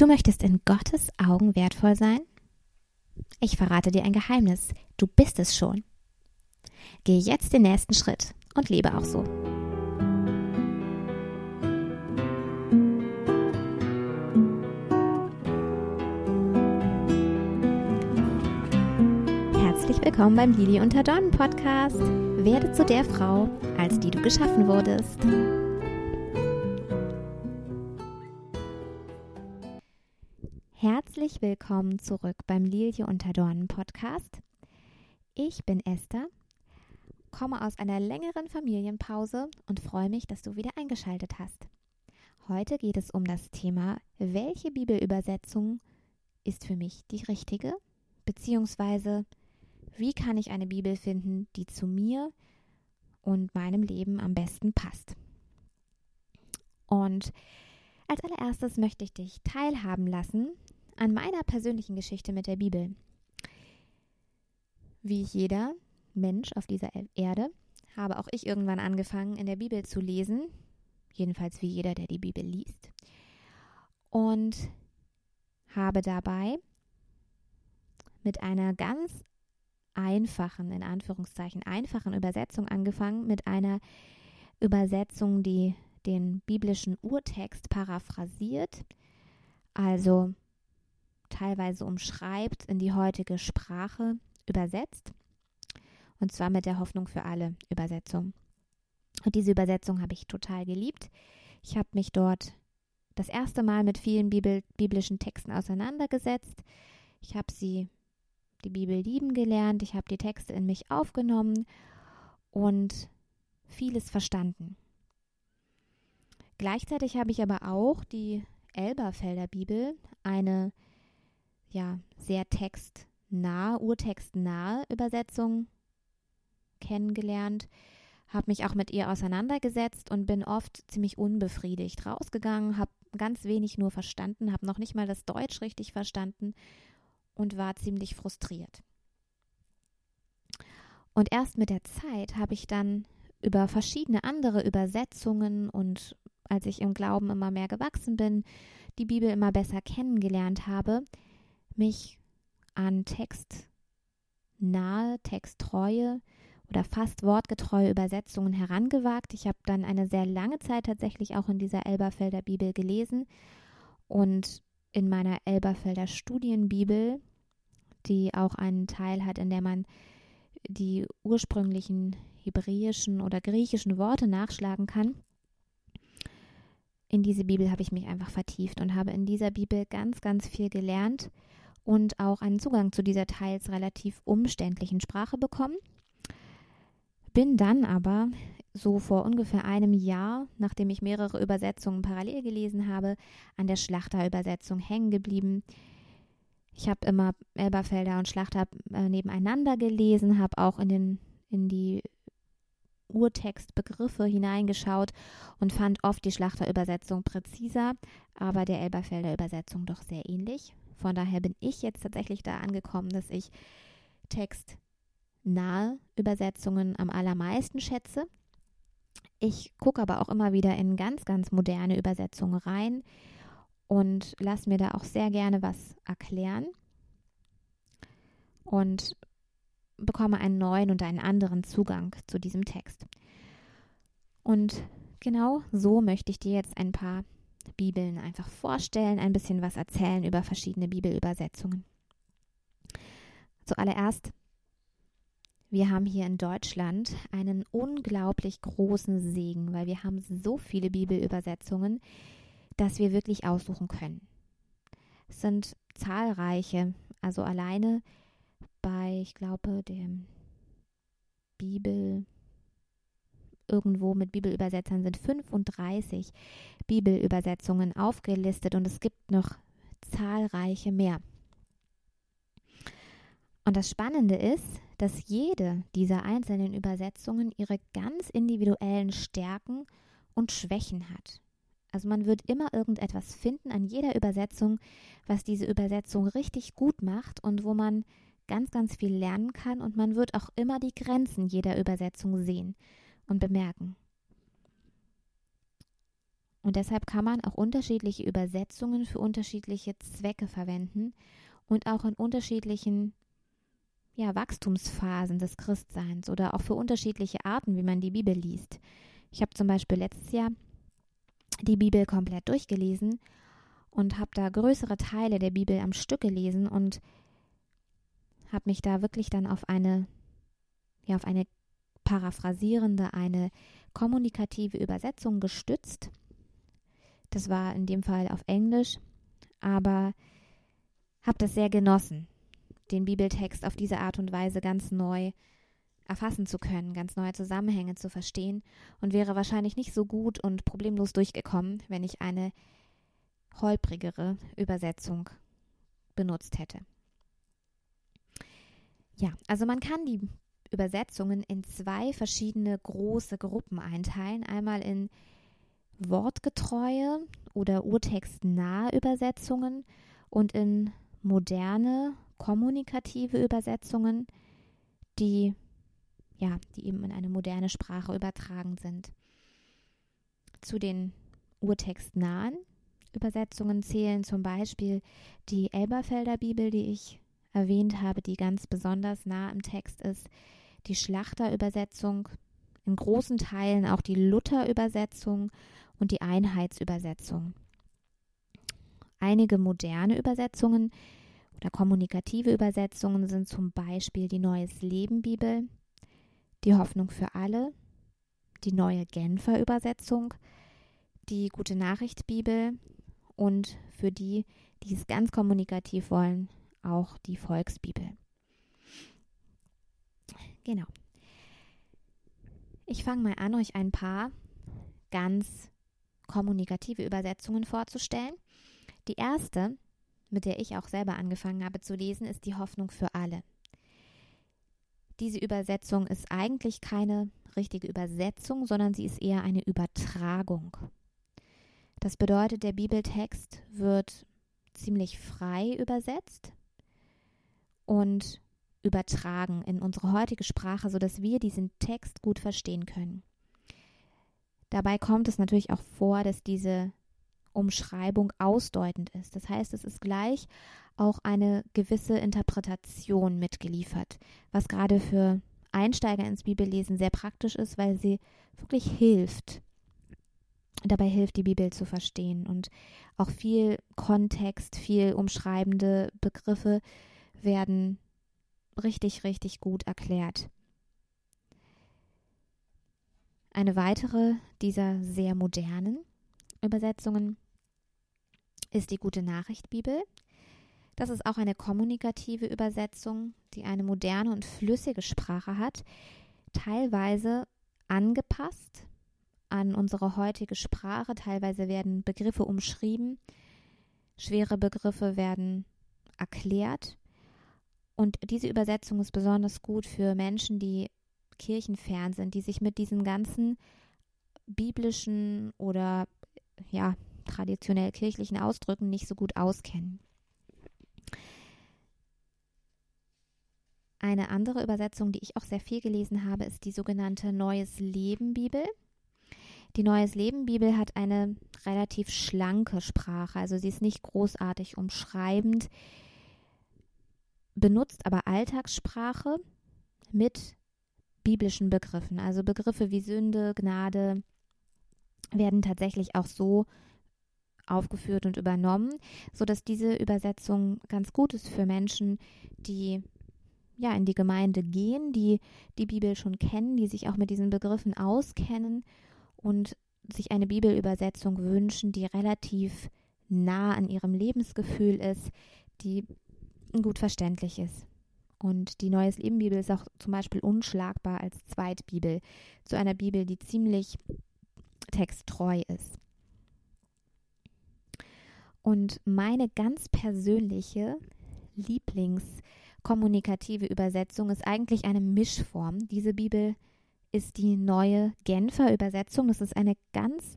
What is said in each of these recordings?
Du möchtest in Gottes Augen wertvoll sein? Ich verrate dir ein Geheimnis. Du bist es schon. Geh jetzt den nächsten Schritt und lebe auch so. Herzlich willkommen beim Lili unter Dornen Podcast. Werde zu der Frau, als die du geschaffen wurdest. Herzlich willkommen zurück beim Lilie unter Dornen Podcast. Ich bin Esther, komme aus einer längeren Familienpause und freue mich, dass du wieder eingeschaltet hast. Heute geht es um das Thema, welche Bibelübersetzung ist für mich die richtige, beziehungsweise wie kann ich eine Bibel finden, die zu mir und meinem Leben am besten passt. Und als allererstes möchte ich dich teilhaben lassen an meiner persönlichen Geschichte mit der Bibel. Wie jeder Mensch auf dieser Erde habe auch ich irgendwann angefangen, in der Bibel zu lesen, jedenfalls wie jeder, der die Bibel liest, und habe dabei mit einer ganz einfachen, in Anführungszeichen, einfachen Übersetzung angefangen, mit einer Übersetzung, die den biblischen Urtext paraphrasiert, also teilweise umschreibt, in die heutige Sprache übersetzt. Und zwar mit der Hoffnung für alle Übersetzung. Und diese Übersetzung habe ich total geliebt. Ich habe mich dort das erste Mal mit vielen Bibel, biblischen Texten auseinandergesetzt. Ich habe sie, die Bibel lieben gelernt. Ich habe die Texte in mich aufgenommen und vieles verstanden. Gleichzeitig habe ich aber auch die Elberfelder Bibel, eine ja, sehr textnahe, urtextnahe Übersetzung kennengelernt, habe mich auch mit ihr auseinandergesetzt und bin oft ziemlich unbefriedigt rausgegangen, habe ganz wenig nur verstanden, habe noch nicht mal das Deutsch richtig verstanden und war ziemlich frustriert. Und erst mit der Zeit habe ich dann über verschiedene andere Übersetzungen und als ich im Glauben immer mehr gewachsen bin, die Bibel immer besser kennengelernt habe, mich an textnahe, texttreue oder fast wortgetreue Übersetzungen herangewagt. Ich habe dann eine sehr lange Zeit tatsächlich auch in dieser Elberfelder Bibel gelesen und in meiner Elberfelder Studienbibel, die auch einen Teil hat, in der man die ursprünglichen hebräischen oder griechischen Worte nachschlagen kann. In diese Bibel habe ich mich einfach vertieft und habe in dieser Bibel ganz, ganz viel gelernt und auch einen Zugang zu dieser teils relativ umständlichen Sprache bekommen. Bin dann aber so vor ungefähr einem Jahr, nachdem ich mehrere Übersetzungen parallel gelesen habe, an der Schlachterübersetzung hängen geblieben. Ich habe immer Elberfelder und Schlachter äh, nebeneinander gelesen, habe auch in, den, in die Urtextbegriffe hineingeschaut und fand oft die Schlachterübersetzung präziser, aber der Elberfelder Übersetzung doch sehr ähnlich. Von daher bin ich jetzt tatsächlich da angekommen, dass ich textnahe Übersetzungen am allermeisten schätze. Ich gucke aber auch immer wieder in ganz, ganz moderne Übersetzungen rein und lasse mir da auch sehr gerne was erklären und bekomme einen neuen und einen anderen Zugang zu diesem Text. Und genau so möchte ich dir jetzt ein paar Bibeln einfach vorstellen, ein bisschen was erzählen über verschiedene Bibelübersetzungen. Zuallererst, wir haben hier in Deutschland einen unglaublich großen Segen, weil wir haben so viele Bibelübersetzungen, dass wir wirklich aussuchen können. Es sind zahlreiche, also alleine bei, ich glaube, dem Bibel irgendwo mit Bibelübersetzern sind 35 Bibelübersetzungen aufgelistet und es gibt noch zahlreiche mehr. Und das Spannende ist, dass jede dieser einzelnen Übersetzungen ihre ganz individuellen Stärken und Schwächen hat. Also man wird immer irgendetwas finden an jeder Übersetzung, was diese Übersetzung richtig gut macht und wo man ganz, ganz viel lernen kann und man wird auch immer die Grenzen jeder Übersetzung sehen und bemerken. Und deshalb kann man auch unterschiedliche Übersetzungen für unterschiedliche Zwecke verwenden und auch in unterschiedlichen ja, Wachstumsphasen des Christseins oder auch für unterschiedliche Arten, wie man die Bibel liest. Ich habe zum Beispiel letztes Jahr die Bibel komplett durchgelesen und habe da größere Teile der Bibel am Stück gelesen und habe mich da wirklich dann auf eine, ja, auf eine paraphrasierende, eine kommunikative Übersetzung gestützt. Das war in dem Fall auf Englisch, aber habe das sehr genossen, den Bibeltext auf diese Art und Weise ganz neu erfassen zu können, ganz neue Zusammenhänge zu verstehen und wäre wahrscheinlich nicht so gut und problemlos durchgekommen, wenn ich eine holprigere Übersetzung benutzt hätte. Ja, also man kann die Übersetzungen in zwei verschiedene große Gruppen einteilen. Einmal in wortgetreue oder urtextnahe Übersetzungen und in moderne kommunikative Übersetzungen, die ja, die eben in eine moderne Sprache übertragen sind. Zu den urtextnahen Übersetzungen zählen zum Beispiel die Elberfelder Bibel, die ich erwähnt habe, die ganz besonders nah im Text ist, die Schlachterübersetzung, in großen Teilen auch die Luther-Übersetzung und die Einheitsübersetzung. Einige moderne Übersetzungen oder kommunikative Übersetzungen sind zum Beispiel die Neues Leben Bibel, die Hoffnung für alle, die neue Genfer Übersetzung, die Gute Nachricht Bibel und für die, die es ganz kommunikativ wollen, auch die Volksbibel. Genau. Ich fange mal an, euch ein paar ganz kommunikative Übersetzungen vorzustellen. Die erste, mit der ich auch selber angefangen habe zu lesen, ist die Hoffnung für alle. Diese Übersetzung ist eigentlich keine richtige Übersetzung, sondern sie ist eher eine Übertragung. Das bedeutet, der Bibeltext wird ziemlich frei übersetzt und übertragen in unsere heutige Sprache, sodass wir diesen Text gut verstehen können. Dabei kommt es natürlich auch vor, dass diese Umschreibung ausdeutend ist. Das heißt, es ist gleich auch eine gewisse Interpretation mitgeliefert, was gerade für Einsteiger ins Bibellesen sehr praktisch ist, weil sie wirklich hilft. Dabei hilft die Bibel zu verstehen und auch viel Kontext, viel umschreibende Begriffe werden richtig, richtig gut erklärt. Eine weitere dieser sehr modernen Übersetzungen ist die Gute Nachricht Bibel. Das ist auch eine kommunikative Übersetzung, die eine moderne und flüssige Sprache hat, teilweise angepasst an unsere heutige Sprache. Teilweise werden Begriffe umschrieben, schwere Begriffe werden erklärt. Und diese Übersetzung ist besonders gut für Menschen, die kirchenfern sind, die sich mit diesen ganzen biblischen oder ja, traditionell kirchlichen Ausdrücken nicht so gut auskennen. Eine andere Übersetzung, die ich auch sehr viel gelesen habe, ist die sogenannte Neues Leben Bibel. Die Neues Leben Bibel hat eine relativ schlanke Sprache, also sie ist nicht großartig umschreibend, benutzt aber Alltagssprache mit biblischen Begriffen. Also Begriffe wie Sünde, Gnade, werden tatsächlich auch so aufgeführt und übernommen, sodass diese Übersetzung ganz gut ist für Menschen, die ja in die Gemeinde gehen, die die Bibel schon kennen, die sich auch mit diesen Begriffen auskennen und sich eine Bibelübersetzung wünschen, die relativ nah an ihrem Lebensgefühl ist, die gut verständlich ist. Und die Neues Leben Bibel ist auch zum Beispiel unschlagbar als Zweitbibel zu einer Bibel, die ziemlich texttreu ist. Und meine ganz persönliche Lieblingskommunikative Übersetzung ist eigentlich eine Mischform. Diese Bibel ist die neue Genfer Übersetzung. Das ist eine ganz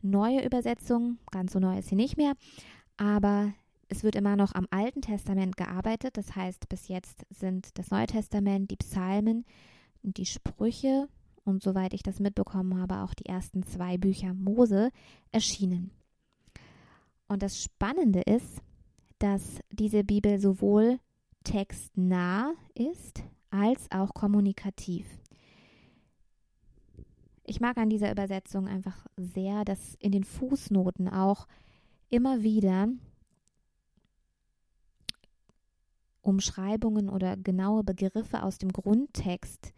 neue Übersetzung. Ganz so neu ist sie nicht mehr. Aber es wird immer noch am Alten Testament gearbeitet. Das heißt, bis jetzt sind das Neue Testament, die Psalmen, die Sprüche und soweit ich das mitbekommen habe, auch die ersten zwei Bücher Mose erschienen. Und das Spannende ist, dass diese Bibel sowohl textnah ist als auch kommunikativ. Ich mag an dieser Übersetzung einfach sehr, dass in den Fußnoten auch immer wieder Umschreibungen oder genaue Begriffe aus dem Grundtext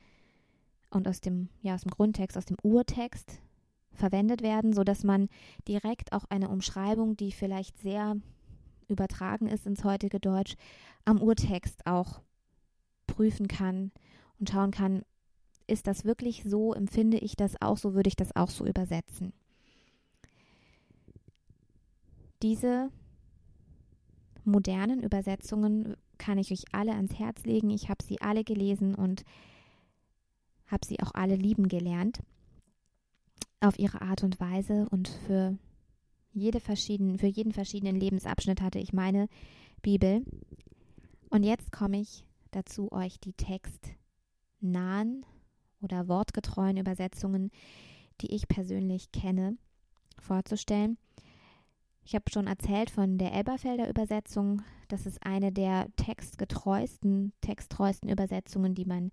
und aus dem, ja, aus dem Grundtext, aus dem Urtext verwendet werden, sodass man direkt auch eine Umschreibung, die vielleicht sehr übertragen ist ins heutige Deutsch, am Urtext auch prüfen kann und schauen kann, ist das wirklich so, empfinde ich das auch so, würde ich das auch so übersetzen. Diese modernen Übersetzungen kann ich euch alle ans Herz legen. Ich habe sie alle gelesen und habe sie auch alle lieben gelernt. Auf ihre Art und Weise und für, jede verschieden, für jeden verschiedenen Lebensabschnitt hatte ich meine Bibel. Und jetzt komme ich dazu, euch die textnahen oder wortgetreuen Übersetzungen, die ich persönlich kenne, vorzustellen. Ich habe schon erzählt von der Elberfelder Übersetzung. Das ist eine der textgetreuesten, texttreuesten Übersetzungen, die man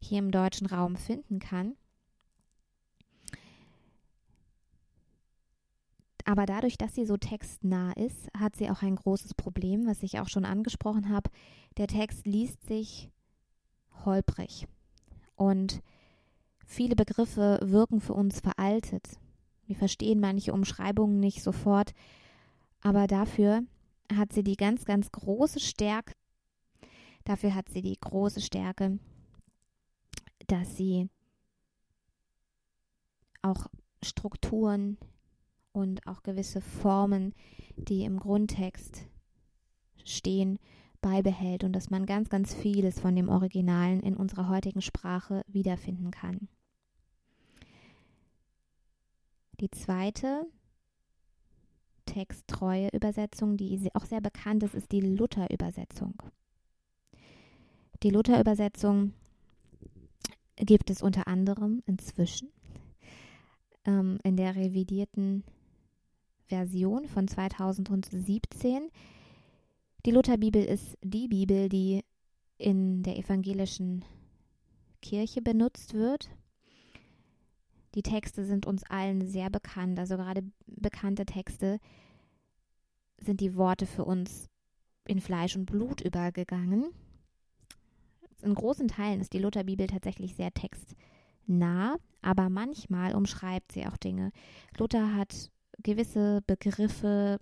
hier im deutschen Raum finden kann. Aber dadurch, dass sie so textnah ist, hat sie auch ein großes Problem, was ich auch schon angesprochen habe. Der Text liest sich holprig und viele Begriffe wirken für uns veraltet. Wir verstehen manche Umschreibungen nicht sofort, aber dafür hat sie die ganz, ganz große Stärke. Dafür hat sie die große Stärke, dass sie auch Strukturen und auch gewisse Formen, die im Grundtext stehen, beibehält und dass man ganz, ganz vieles von dem Originalen in unserer heutigen Sprache wiederfinden kann. Die zweite texttreue Übersetzung, die auch sehr bekannt ist, ist die Luther-Übersetzung. Die Luther-Übersetzung gibt es unter anderem inzwischen ähm, in der revidierten Version von 2017. Die Lutherbibel ist die Bibel, die in der evangelischen Kirche benutzt wird. Die Texte sind uns allen sehr bekannt, also gerade bekannte Texte sind die Worte für uns in Fleisch und Blut übergegangen in großen Teilen ist die Lutherbibel tatsächlich sehr textnah, aber manchmal umschreibt sie auch Dinge. Luther hat gewisse Begriffe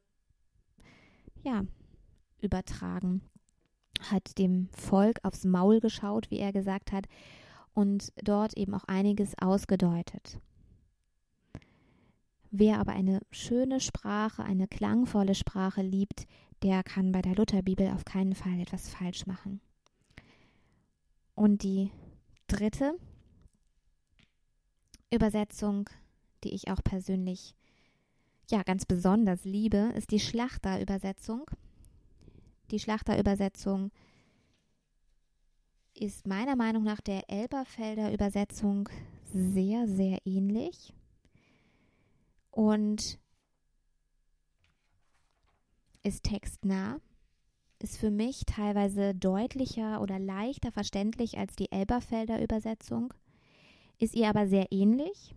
ja übertragen, hat dem Volk aufs Maul geschaut, wie er gesagt hat, und dort eben auch einiges ausgedeutet. Wer aber eine schöne Sprache, eine klangvolle Sprache liebt, der kann bei der Lutherbibel auf keinen Fall etwas falsch machen. Und die dritte Übersetzung, die ich auch persönlich ja ganz besonders liebe, ist die Schlachterübersetzung. Die Schlachterübersetzung ist meiner Meinung nach der Elberfelder Übersetzung sehr, sehr ähnlich. Und ist textnah ist für mich teilweise deutlicher oder leichter verständlich als die Elberfelder Übersetzung, ist ihr aber sehr ähnlich,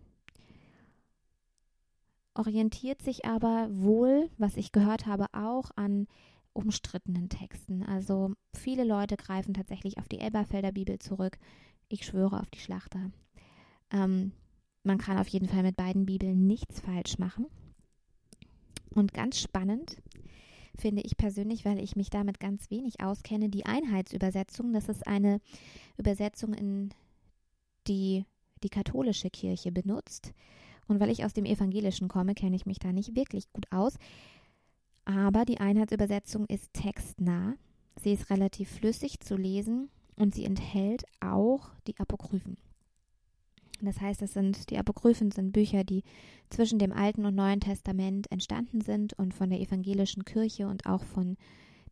orientiert sich aber wohl, was ich gehört habe, auch an umstrittenen Texten. Also viele Leute greifen tatsächlich auf die Elberfelder Bibel zurück. Ich schwöre auf die Schlachter. Ähm, man kann auf jeden Fall mit beiden Bibeln nichts falsch machen. Und ganz spannend finde ich persönlich, weil ich mich damit ganz wenig auskenne, die Einheitsübersetzung. Das ist eine Übersetzung, in die die katholische Kirche benutzt. Und weil ich aus dem Evangelischen komme, kenne ich mich da nicht wirklich gut aus. Aber die Einheitsübersetzung ist textnah. Sie ist relativ flüssig zu lesen und sie enthält auch die Apokryphen. Das heißt, es sind die Apokryphen sind Bücher, die zwischen dem Alten und Neuen Testament entstanden sind und von der evangelischen Kirche und auch von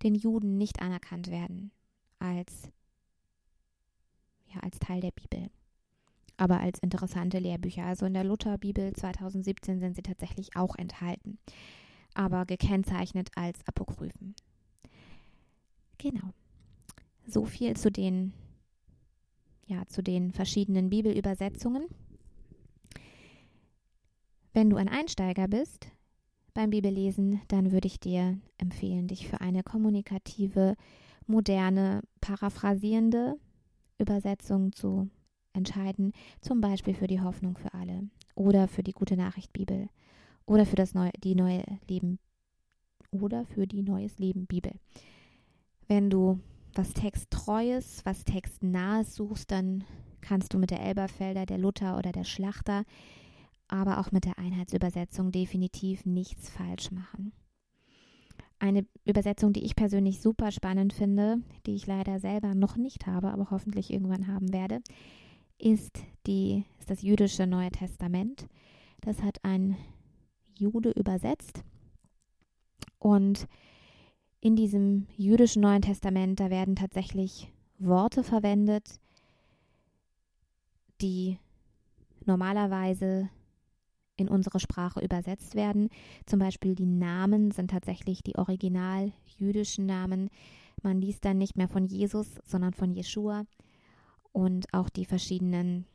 den Juden nicht anerkannt werden als ja als Teil der Bibel. aber als interessante Lehrbücher. Also in der Lutherbibel 2017 sind sie tatsächlich auch enthalten, aber gekennzeichnet als Apokryphen. Genau. So viel zu den ja, zu den verschiedenen Bibelübersetzungen. Wenn du ein Einsteiger bist beim Bibellesen, dann würde ich dir empfehlen, dich für eine kommunikative, moderne, paraphrasierende Übersetzung zu entscheiden, zum Beispiel für die Hoffnung für alle oder für die gute Nachricht Bibel oder für das neue, die neue Leben oder für die neues Leben Bibel. Wenn du was Texttreues, was Textnahes suchst, dann kannst du mit der Elberfelder, der Luther oder der Schlachter, aber auch mit der Einheitsübersetzung definitiv nichts falsch machen. Eine Übersetzung, die ich persönlich super spannend finde, die ich leider selber noch nicht habe, aber hoffentlich irgendwann haben werde, ist, die, ist das jüdische Neue Testament. Das hat ein Jude übersetzt. Und in diesem jüdischen Neuen Testament, da werden tatsächlich Worte verwendet, die normalerweise in unsere Sprache übersetzt werden. Zum Beispiel die Namen sind tatsächlich die original jüdischen Namen. Man liest dann nicht mehr von Jesus, sondern von Jeschua. Und auch die verschiedenen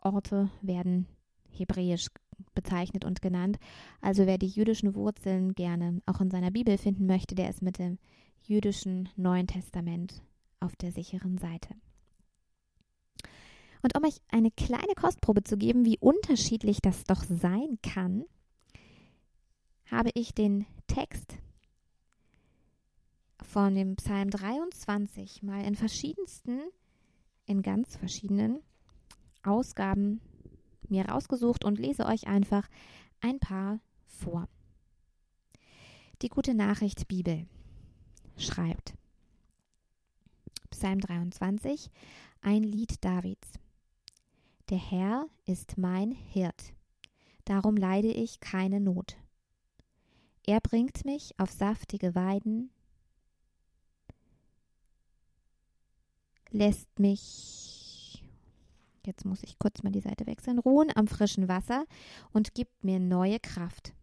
Orte werden hebräisch bezeichnet und genannt. Also wer die jüdischen Wurzeln gerne auch in seiner Bibel finden möchte, der ist mit dem jüdischen Neuen Testament auf der sicheren Seite. Und um euch eine kleine Kostprobe zu geben, wie unterschiedlich das doch sein kann, habe ich den Text von dem Psalm 23 mal in verschiedensten, in ganz verschiedenen Ausgaben mir rausgesucht und lese euch einfach ein paar vor. Die gute Nachricht Bibel schreibt Psalm 23, ein Lied Davids. Der Herr ist mein Hirt, darum leide ich keine Not. Er bringt mich auf saftige Weiden, lässt mich Jetzt muss ich kurz mal die Seite wechseln. Ruhen am frischen Wasser und gibt mir neue Kraft.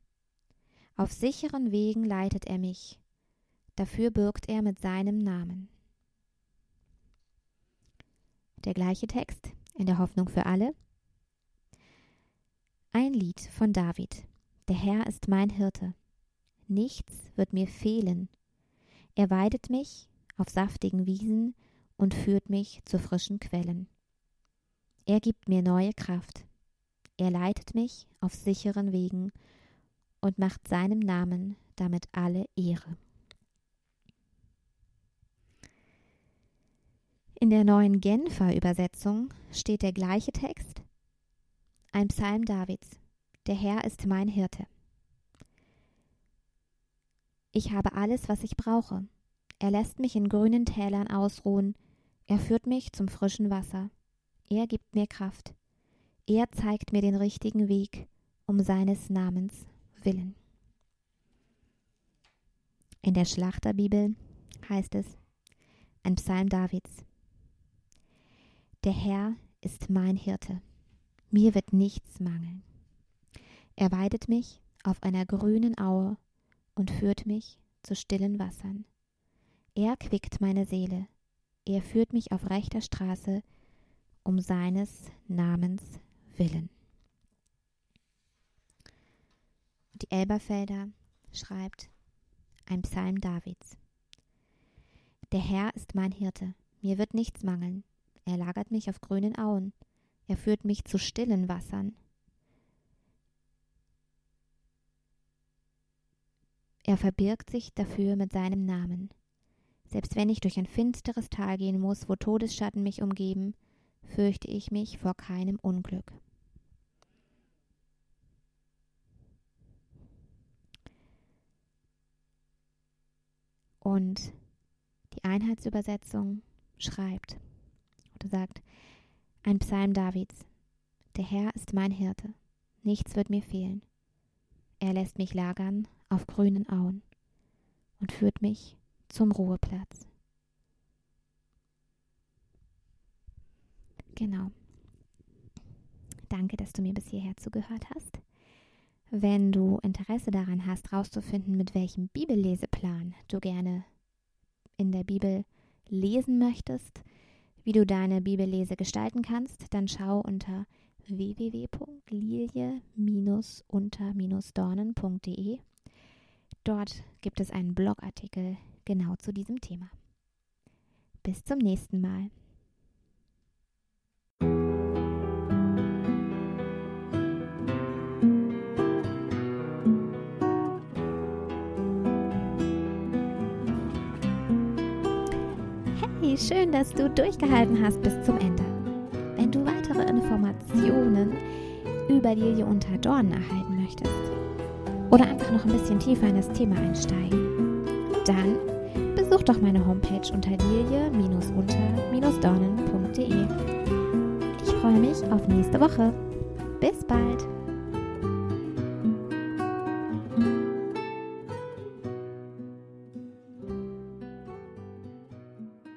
Auf sicheren Wegen leitet er mich. Dafür bürgt er mit seinem Namen. Der gleiche Text in der Hoffnung für alle. Ein Lied von David. Der Herr ist mein Hirte. Nichts wird mir fehlen. Er weidet mich auf saftigen Wiesen und führt mich zu frischen Quellen. Er gibt mir neue Kraft. Er leitet mich auf sicheren Wegen und macht seinem Namen damit alle Ehre. In der neuen Genfer Übersetzung steht der gleiche Text, ein Psalm Davids. Der Herr ist mein Hirte. Ich habe alles, was ich brauche. Er lässt mich in grünen Tälern ausruhen. Er führt mich zum frischen Wasser. Er gibt mir Kraft. Er zeigt mir den richtigen Weg um seines Namens willen. In der Schlachterbibel heißt es, ein Psalm Davids. Der Herr ist mein Hirte. Mir wird nichts mangeln. Er weidet mich auf einer grünen Aue und führt mich zu stillen Wassern. Er quickt meine Seele. Er führt mich auf rechter Straße um seines Namens willen. Die Elberfelder schreibt ein Psalm Davids. Der Herr ist mein Hirte, mir wird nichts mangeln. Er lagert mich auf grünen Auen, er führt mich zu stillen Wassern. Er verbirgt sich dafür mit seinem Namen. Selbst wenn ich durch ein finsteres Tal gehen muss, wo Todesschatten mich umgeben, fürchte ich mich vor keinem Unglück. Und die Einheitsübersetzung schreibt oder sagt, ein Psalm Davids, der Herr ist mein Hirte, nichts wird mir fehlen. Er lässt mich lagern auf grünen Auen und führt mich zum Ruheplatz. Genau. Danke, dass du mir bis hierher zugehört hast. Wenn du Interesse daran hast, herauszufinden, mit welchem Bibelleseplan du gerne in der Bibel lesen möchtest, wie du deine Bibellese gestalten kannst, dann schau unter www.lilie-unter-dornen.de. Dort gibt es einen Blogartikel genau zu diesem Thema. Bis zum nächsten Mal. Hey, schön, dass du durchgehalten hast bis zum Ende. Wenn du weitere Informationen über Lilie unter Dornen erhalten möchtest oder einfach noch ein bisschen tiefer in das Thema einsteigen, dann besuch doch meine Homepage unter lilie-unter-dornen.de. Ich freue mich auf nächste Woche. Bis bald!